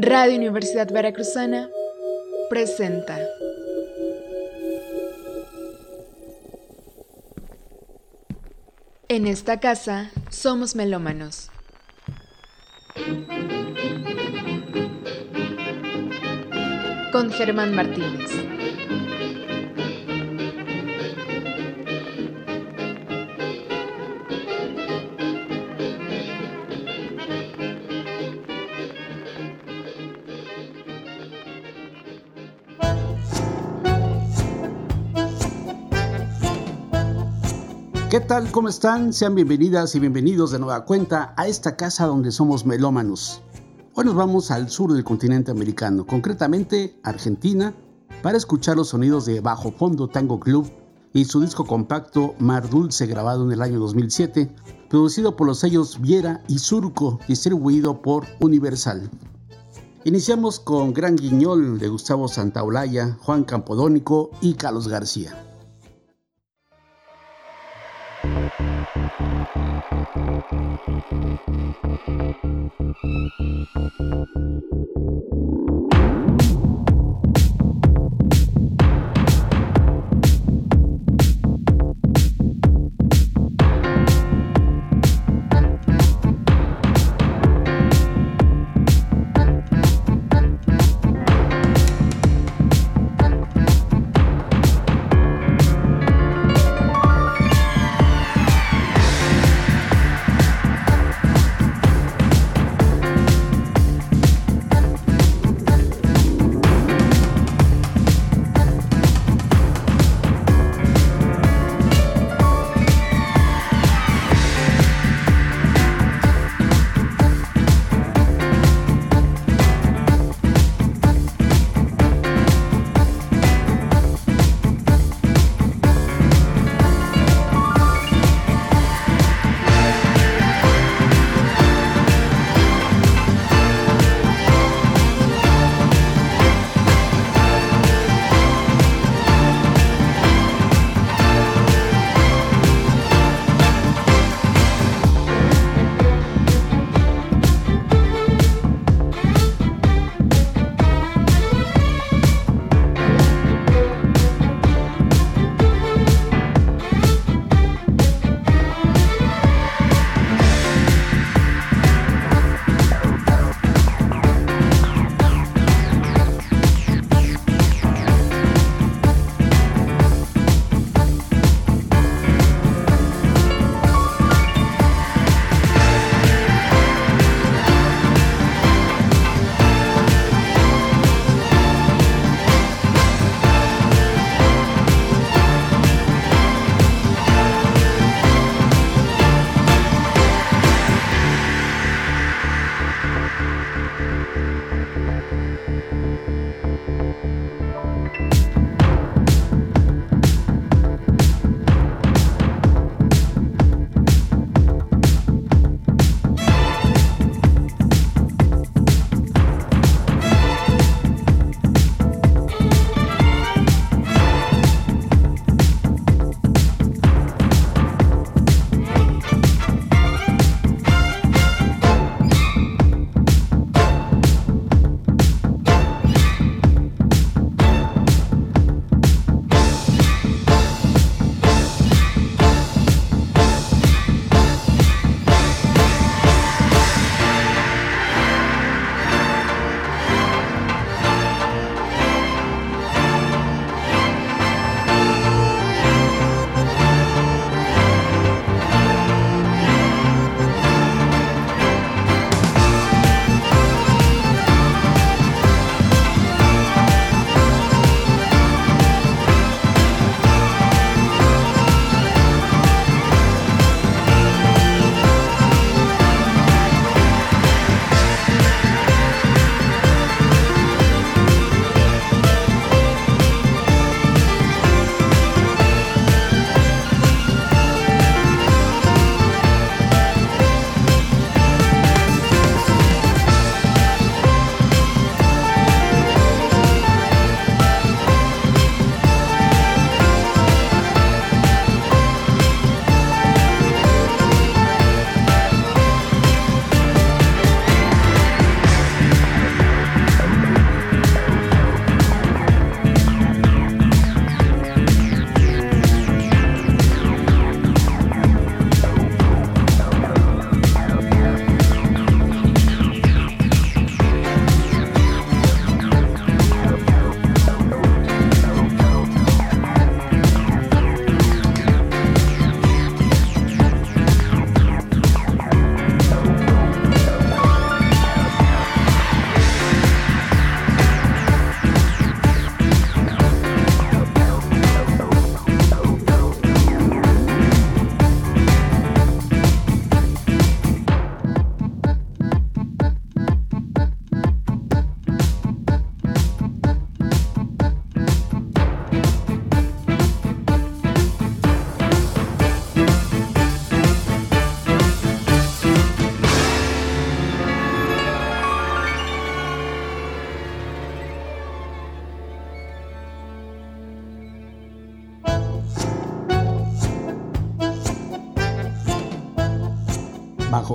Radio Universidad Veracruzana presenta. En esta casa somos melómanos. Con Germán Martínez. Tal? ¿Cómo están? Sean bienvenidas y bienvenidos de nueva cuenta a esta casa donde somos melómanos. Hoy nos vamos al sur del continente americano, concretamente Argentina, para escuchar los sonidos de Bajo Fondo Tango Club y su disco compacto Mar Dulce grabado en el año 2007, producido por los sellos Viera y Surco, distribuido por Universal. Iniciamos con Gran Guiñol de Gustavo Santaolalla, Juan Campodónico y Carlos García. Thank you.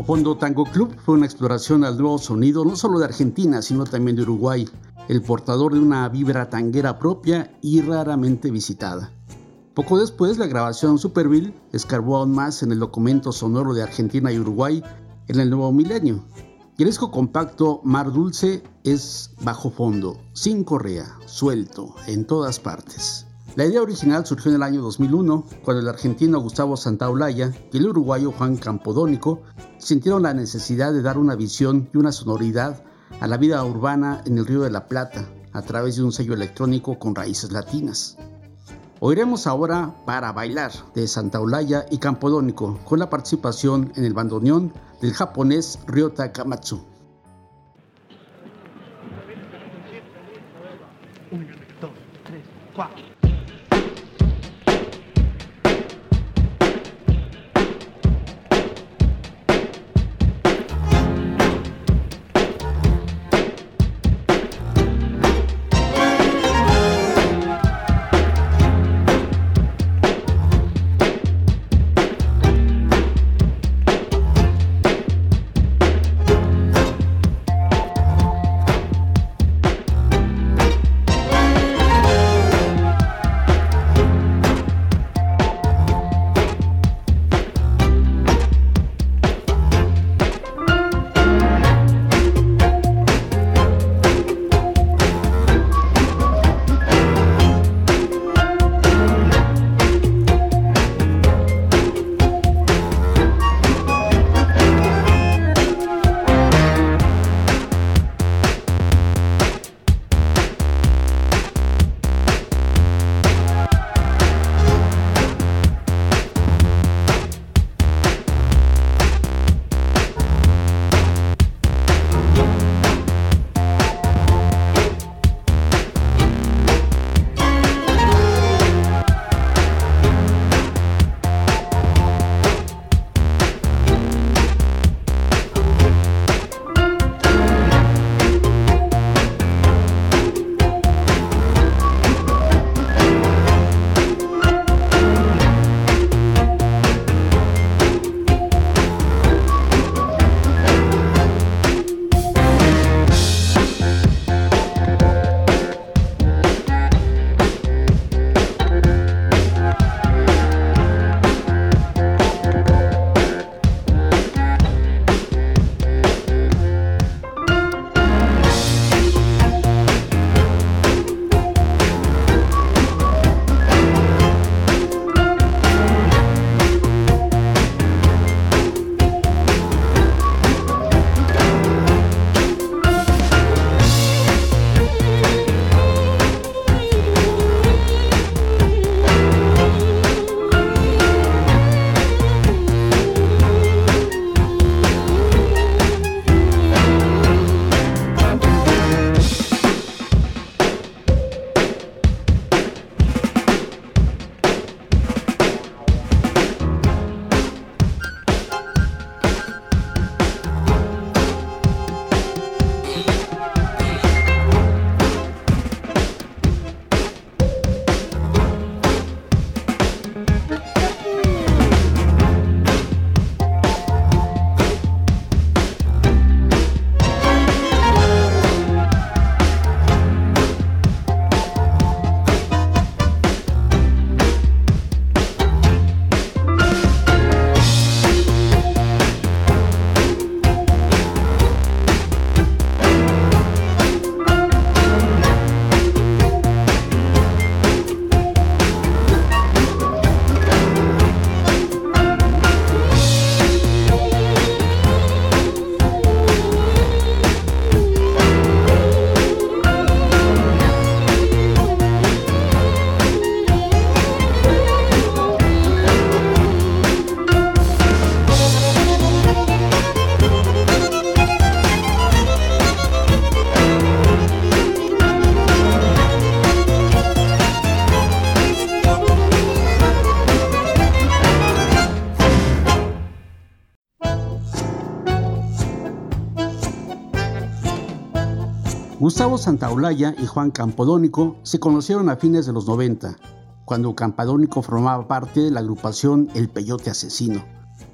Fondo Tango Club fue una exploración al nuevo sonido no solo de Argentina, sino también de Uruguay, el portador de una vibra tanguera propia y raramente visitada. Poco después, la grabación Superville escarbó aún más en el documento sonoro de Argentina y Uruguay en el nuevo milenio. Y el disco compacto Mar Dulce es bajo fondo, sin correa, suelto, en todas partes. La idea original surgió en el año 2001, cuando el argentino Gustavo Santaolalla y el uruguayo Juan Campodónico sintieron la necesidad de dar una visión y una sonoridad a la vida urbana en el Río de la Plata a través de un sello electrónico con raíces latinas. Oiremos ahora Para Bailar de Santa Olaya y Campodónico con la participación en el bandoneón del japonés Ryota Kamatsu. Gustavo Santaolalla y Juan Campodónico se conocieron a fines de los 90, cuando Campodónico formaba parte de la agrupación El Peyote Asesino.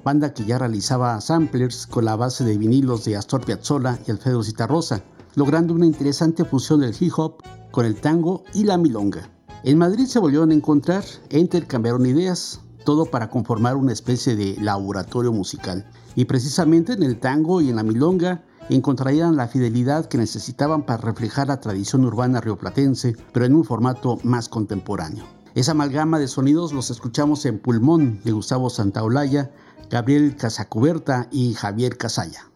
banda que ya realizaba samplers con la base de vinilos de Astor Piazzolla y Alfredo Citarrosa, logrando una interesante fusión del hip hop con el tango y la milonga. En Madrid se volvieron a encontrar e intercambiaron ideas, todo para conformar una especie de laboratorio musical. Y precisamente en el tango y en la milonga encontrarían la fidelidad que necesitaban para reflejar la tradición urbana rioplatense, pero en un formato más contemporáneo. Esa amalgama de sonidos los escuchamos en Pulmón de Gustavo Santaolalla, Gabriel Casacuberta y Javier Casalla.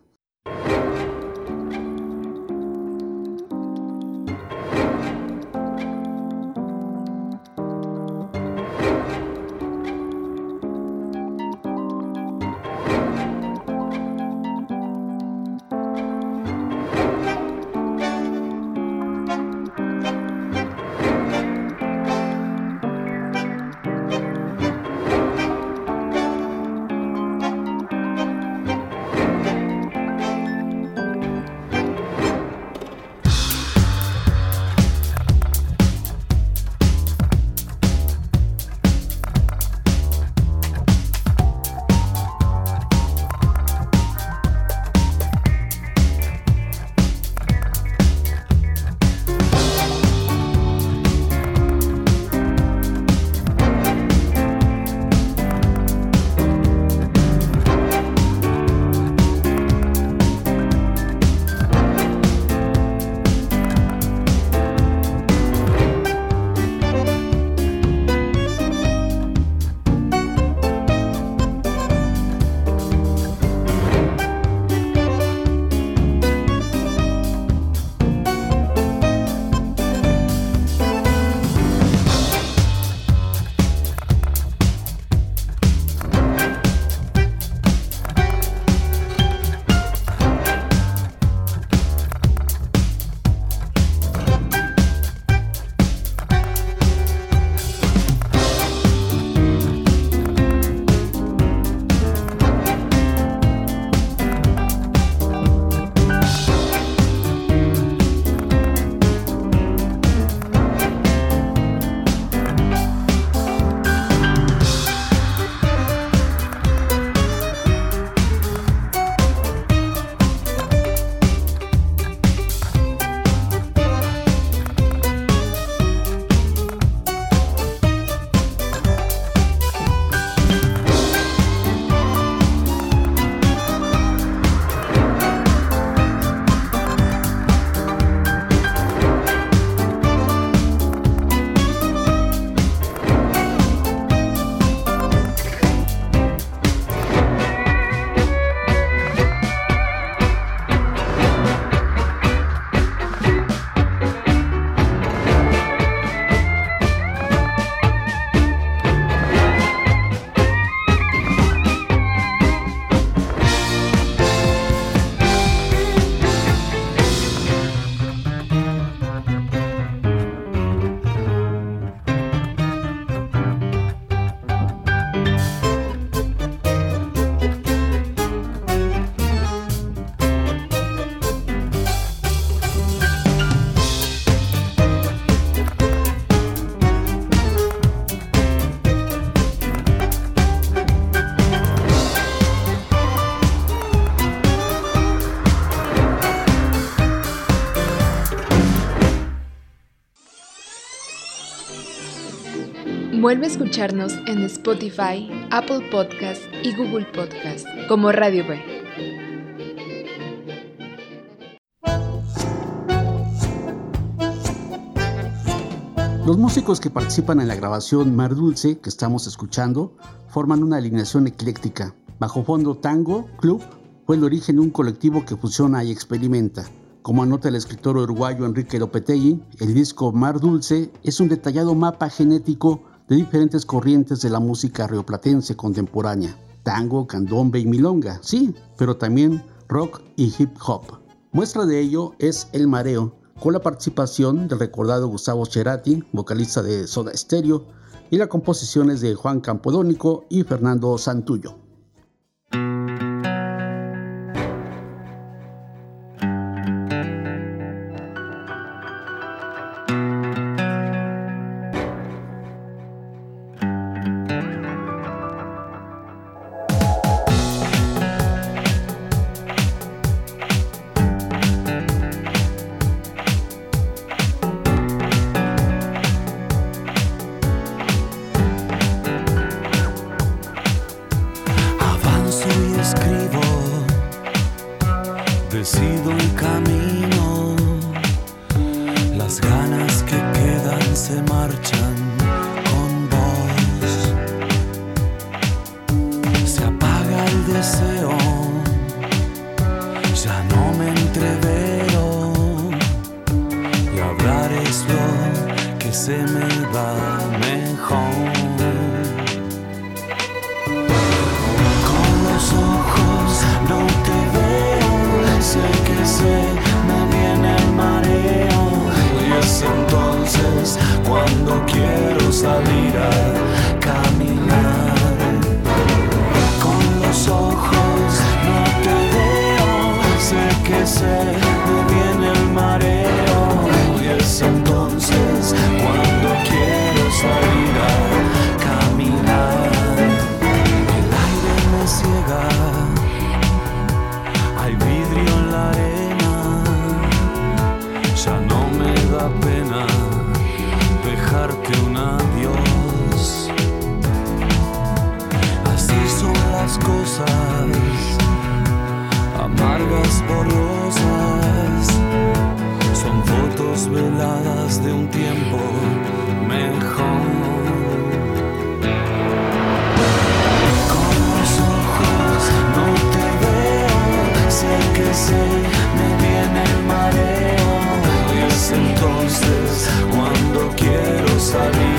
Vuelve a escucharnos en Spotify, Apple Podcast y Google Podcast como Radio B. Los músicos que participan en la grabación Mar Dulce que estamos escuchando forman una alineación ecléctica. Bajo fondo tango, club, fue el origen de un colectivo que fusiona y experimenta. Como anota el escritor uruguayo Enrique Lopetegui, el disco Mar Dulce es un detallado mapa genético de diferentes corrientes de la música rioplatense contemporánea, tango, candombe y milonga, sí, pero también rock y hip hop. Muestra de ello es El Mareo, con la participación del recordado Gustavo Cerati, vocalista de Soda Stereo, y las composiciones de Juan Campodónico y Fernando Santullo. cuando quiero salir. a de un tiempo mejor. Con los ojos no te veo, sé que sé, me viene el mareo. Es entonces cuando quiero salir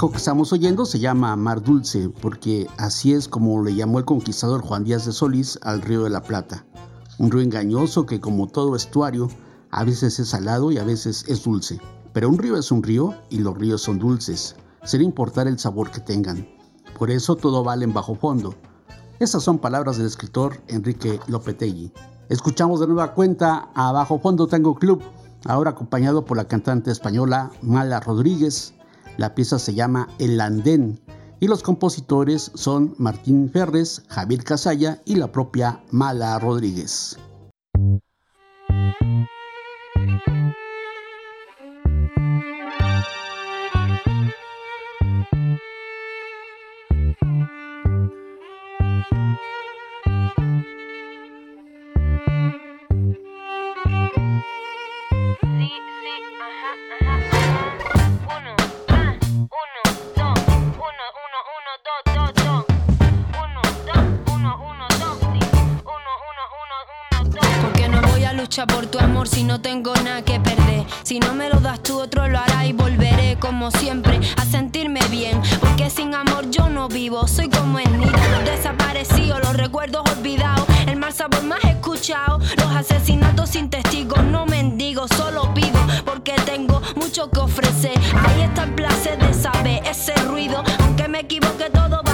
disco que estamos oyendo se llama Mar Dulce, porque así es como le llamó el conquistador Juan Díaz de Solís al río de la Plata. Un río engañoso que como todo estuario, a veces es salado y a veces es dulce. Pero un río es un río y los ríos son dulces, sin importar el sabor que tengan. Por eso todo vale en bajo fondo. Estas son palabras del escritor Enrique Lopetegui. Escuchamos de nueva cuenta a Bajo Fondo Tango Club, ahora acompañado por la cantante española Mala Rodríguez. La pieza se llama El Andén y los compositores son Martín Ferres, Javier Casalla y la propia Mala Rodríguez. Siempre a sentirme bien. Porque sin amor yo no vivo. Soy como el nido, los desaparecidos, los recuerdos olvidados. El mal sabor más escuchado. Los asesinatos sin testigos, no mendigo, solo pido. Porque tengo mucho que ofrecer. Ahí está el placer de saber ese ruido. Aunque me equivoque, todo vale.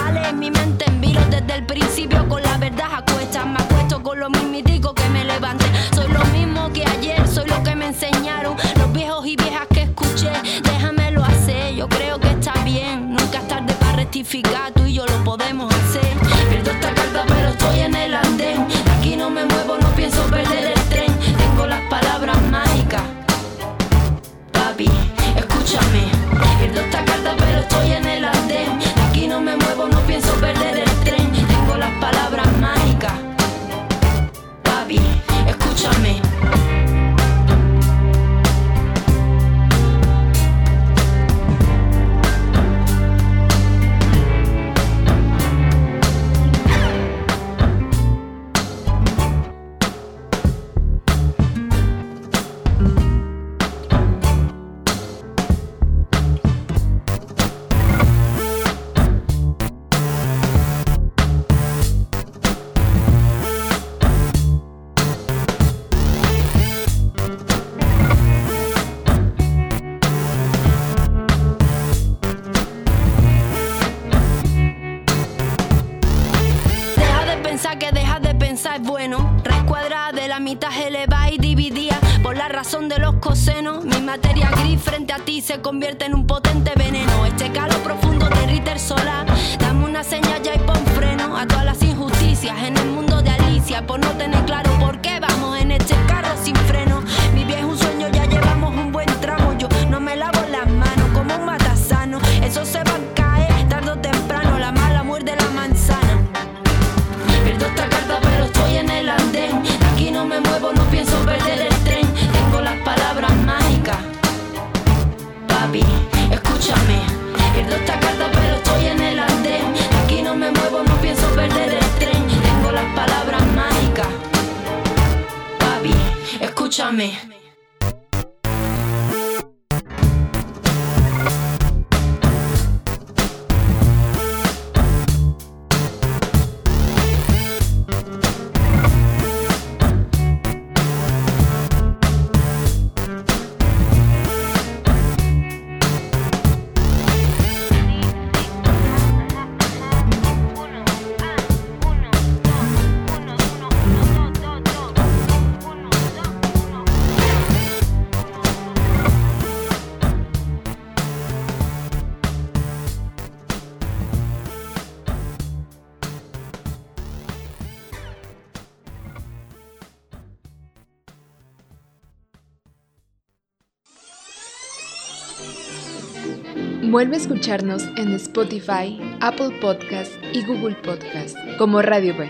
Cosenos. Mi materia gris frente a ti se convierte en un potente veneno. Este calor profundo de Ritter solar. Dame una señal ya y pon freno a todas las injusticias en el mundo de Alicia. Por no tener claro Vuelve a escucharnos en Spotify, Apple Podcast y Google Podcast como Radio B.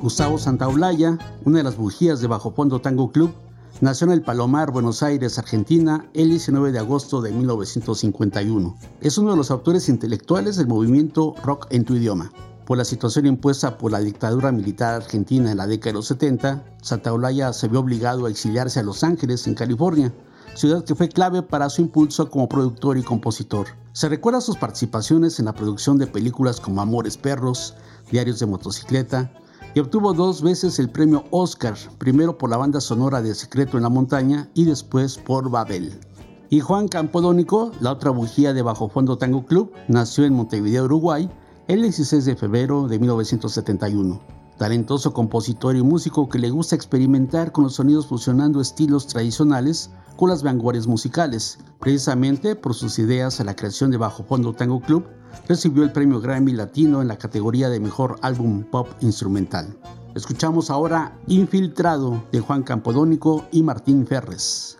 Gustavo Santaolalla, una de las bujías de Bajo Fondo Tango Club, nació en el Palomar, Buenos Aires, Argentina, el 19 de agosto de 1951. Es uno de los autores intelectuales del movimiento rock en tu idioma. Por la situación impuesta por la dictadura militar argentina en la década de los 70, Santaolalla se vio obligado a exiliarse a Los Ángeles, en California, ciudad que fue clave para su impulso como productor y compositor. Se recuerda sus participaciones en la producción de películas como Amores Perros, Diarios de Motocicleta, y obtuvo dos veces el premio Oscar, primero por la banda sonora de Secreto en la Montaña y después por Babel. Y Juan Campodónico, la otra bujía de Bajo Fondo Tango Club, nació en Montevideo, Uruguay, el 16 de febrero de 1971. Talentoso compositor y músico que le gusta experimentar con los sonidos fusionando estilos tradicionales con las vanguardias musicales. Precisamente por sus ideas a la creación de Bajo Fondo Tango Club, recibió el premio Grammy Latino en la categoría de Mejor Álbum Pop Instrumental. Escuchamos ahora Infiltrado de Juan Campodónico y Martín Ferres.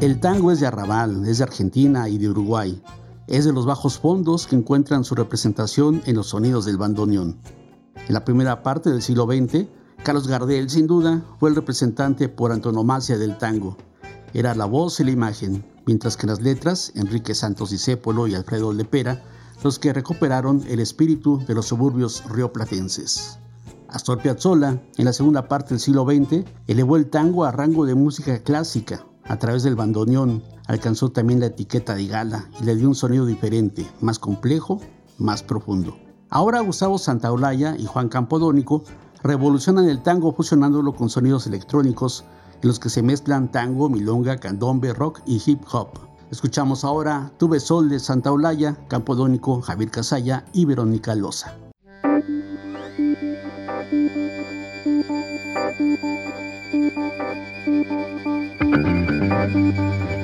El tango es de Arrabal, es de Argentina y de Uruguay. Es de los bajos fondos que encuentran su representación en los sonidos del bandoneón. En la primera parte del siglo XX, Carlos Gardel, sin duda, fue el representante por antonomasia del tango. Era la voz y la imagen, mientras que las letras, Enrique Santos Discépolo y Alfredo Lepera, los que recuperaron el espíritu de los suburbios rioplatenses. Astor Piazzolla, en la segunda parte del siglo XX, elevó el tango a rango de música clásica, a través del bandoneón alcanzó también la etiqueta de gala y le dio un sonido diferente, más complejo, más profundo. Ahora Gustavo Santaolalla y Juan Campodónico revolucionan el tango fusionándolo con sonidos electrónicos en los que se mezclan tango, milonga, candombe, rock y hip hop. Escuchamos ahora Tuve Sol de Santaolalla, Campodónico, Javier Casalla y Verónica Loza. Música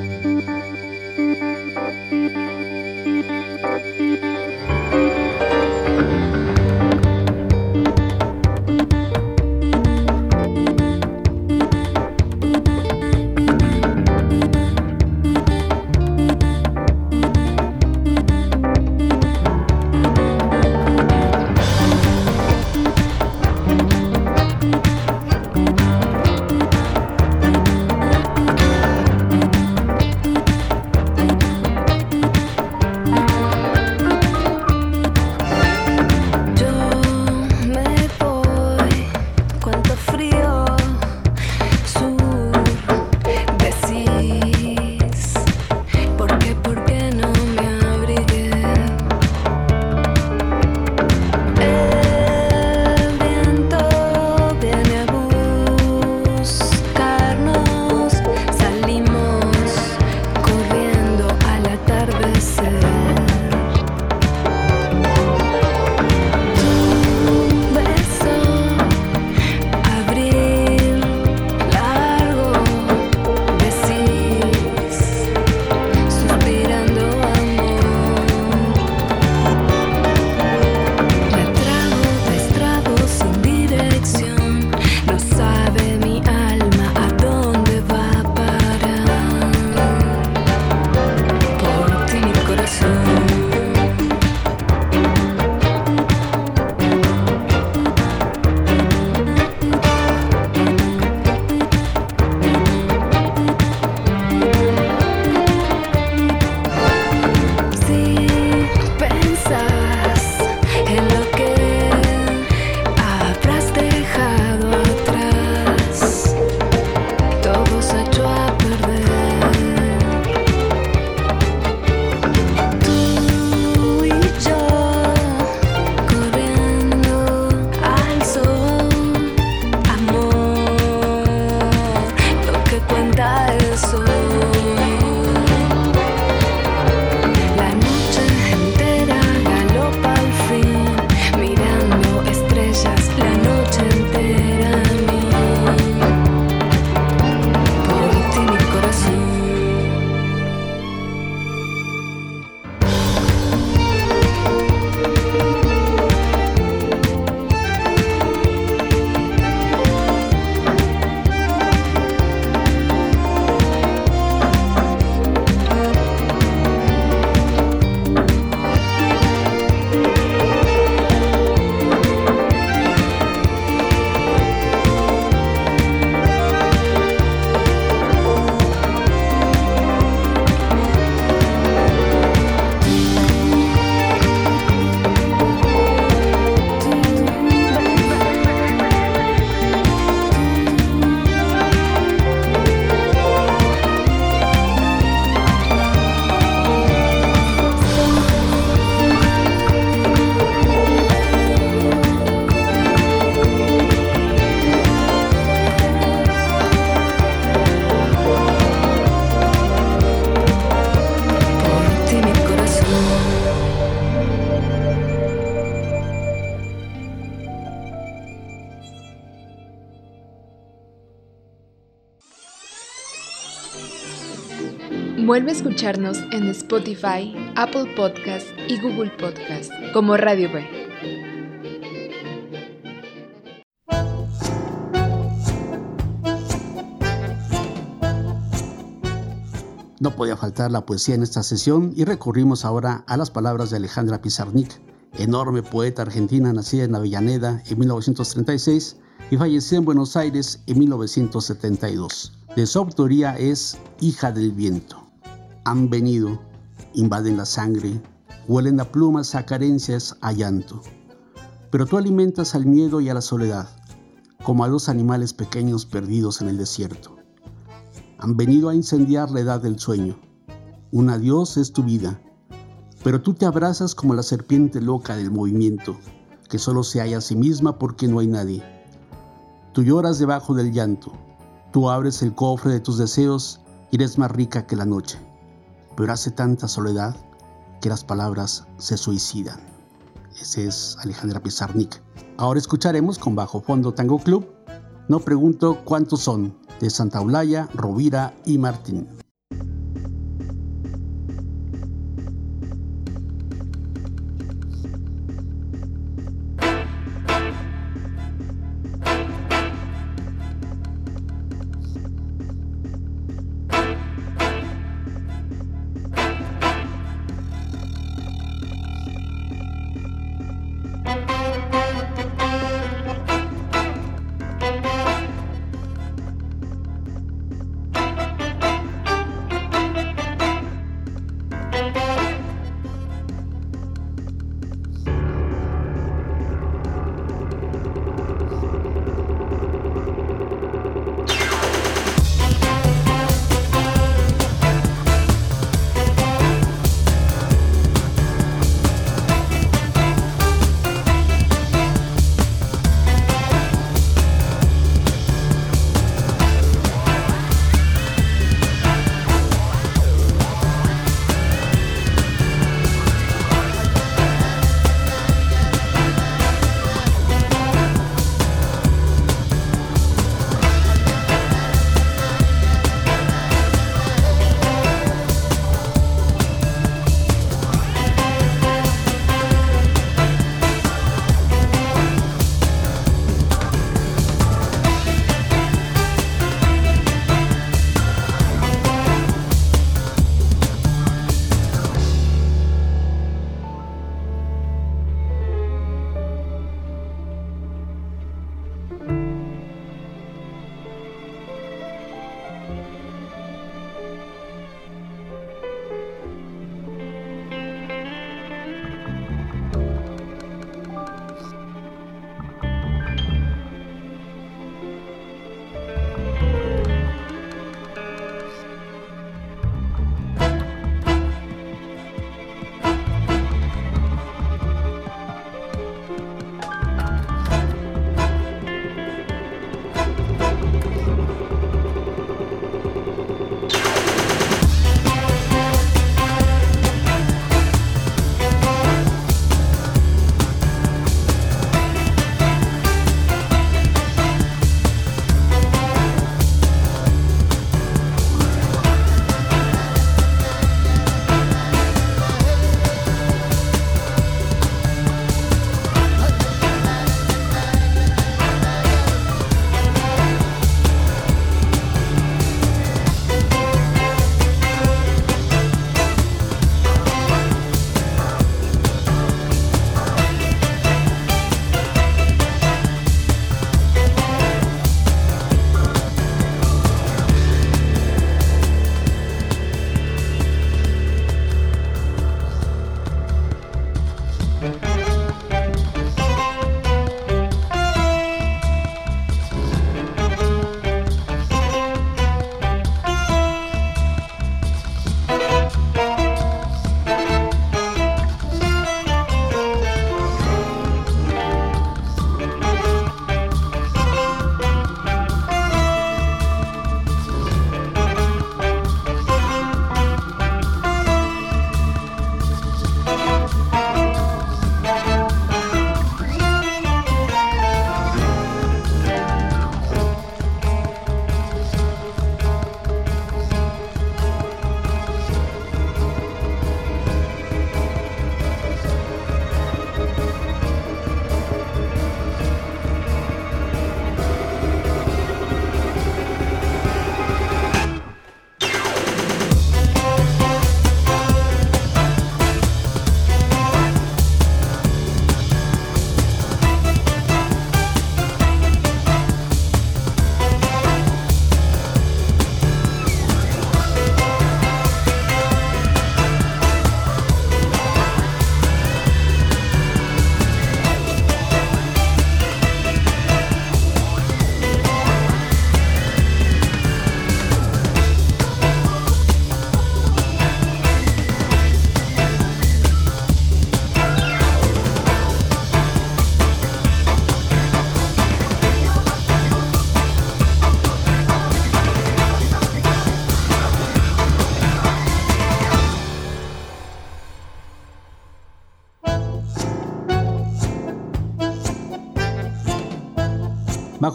Vuelve a escucharnos en Spotify, Apple Podcast y Google Podcast como Radio B. No podía faltar la poesía en esta sesión y recurrimos ahora a las palabras de Alejandra Pizarnik, enorme poeta argentina nacida en Avellaneda en 1936 y fallecida en Buenos Aires en 1972. De su autoría es Hija del Viento. Han venido, invaden la sangre, huelen a plumas, a carencias, a llanto. Pero tú alimentas al miedo y a la soledad, como a dos animales pequeños perdidos en el desierto. Han venido a incendiar la edad del sueño. Un adiós es tu vida, pero tú te abrazas como la serpiente loca del movimiento, que solo se halla a sí misma porque no hay nadie. Tú lloras debajo del llanto, tú abres el cofre de tus deseos y eres más rica que la noche, pero hace tanta soledad que las palabras se suicidan. Ese es Alejandra Pizarnik. Ahora escucharemos con Bajo Fondo Tango Club. No pregunto cuántos son, de Santa Eulaya, Rovira y Martín.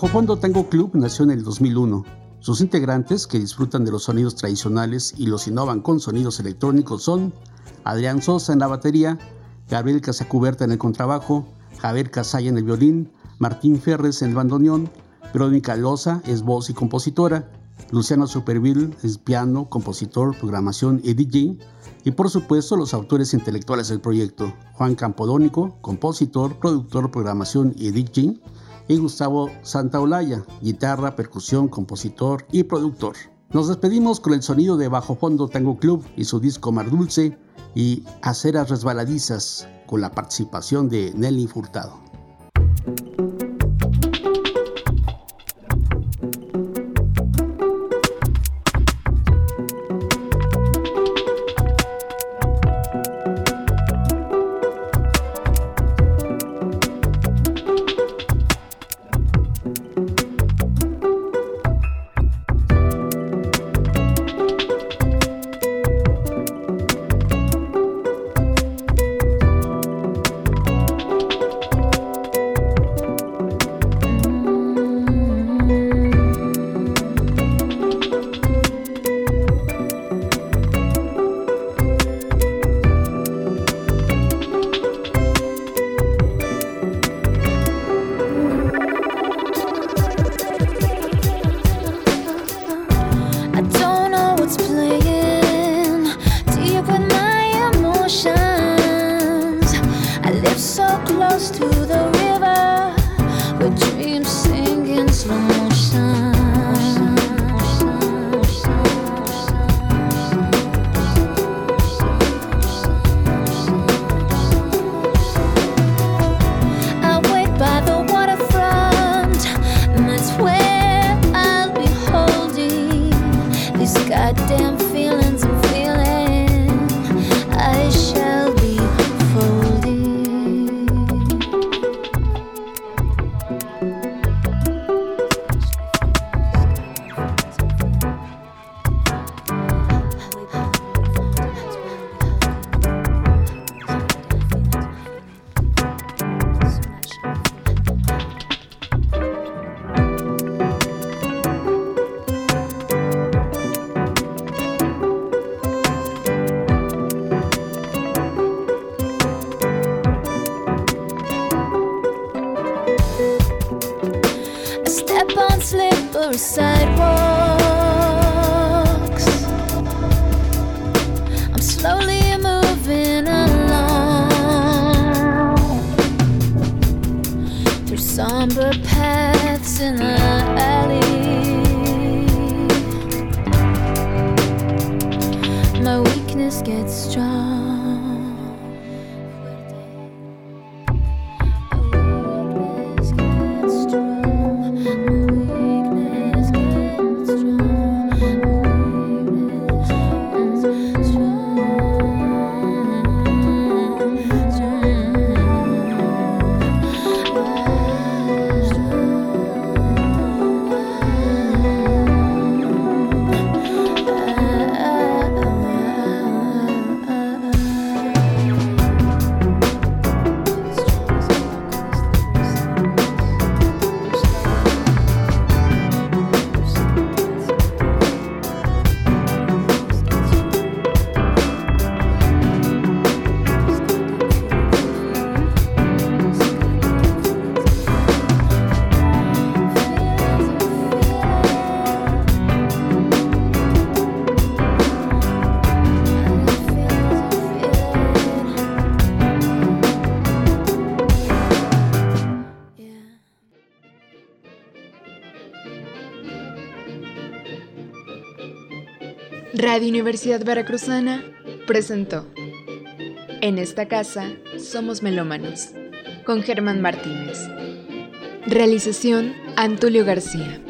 Bajo Tango Club nació en el 2001. Sus integrantes, que disfrutan de los sonidos tradicionales y los innovan con sonidos electrónicos, son Adrián Sosa en la batería, Gabriel Casacuberta en el contrabajo, Javier Casaya en el violín, Martín Ferres en el bandoneón, Verónica Loza es voz y compositora, Luciano Superville es piano, compositor, programación y DJ, y por supuesto los autores intelectuales del proyecto, Juan Campodónico, compositor, productor, programación y DJ, y Gustavo Santaolalla, guitarra, percusión, compositor y productor. Nos despedimos con el sonido de Bajo Fondo Tango Club y su disco Mar Dulce y Aceras Resbaladizas con la participación de Nelly Furtado. Universidad Veracruzana presentó En esta casa somos melómanos con Germán Martínez. Realización Antulio García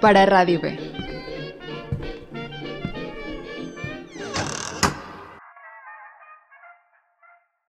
para Radio B.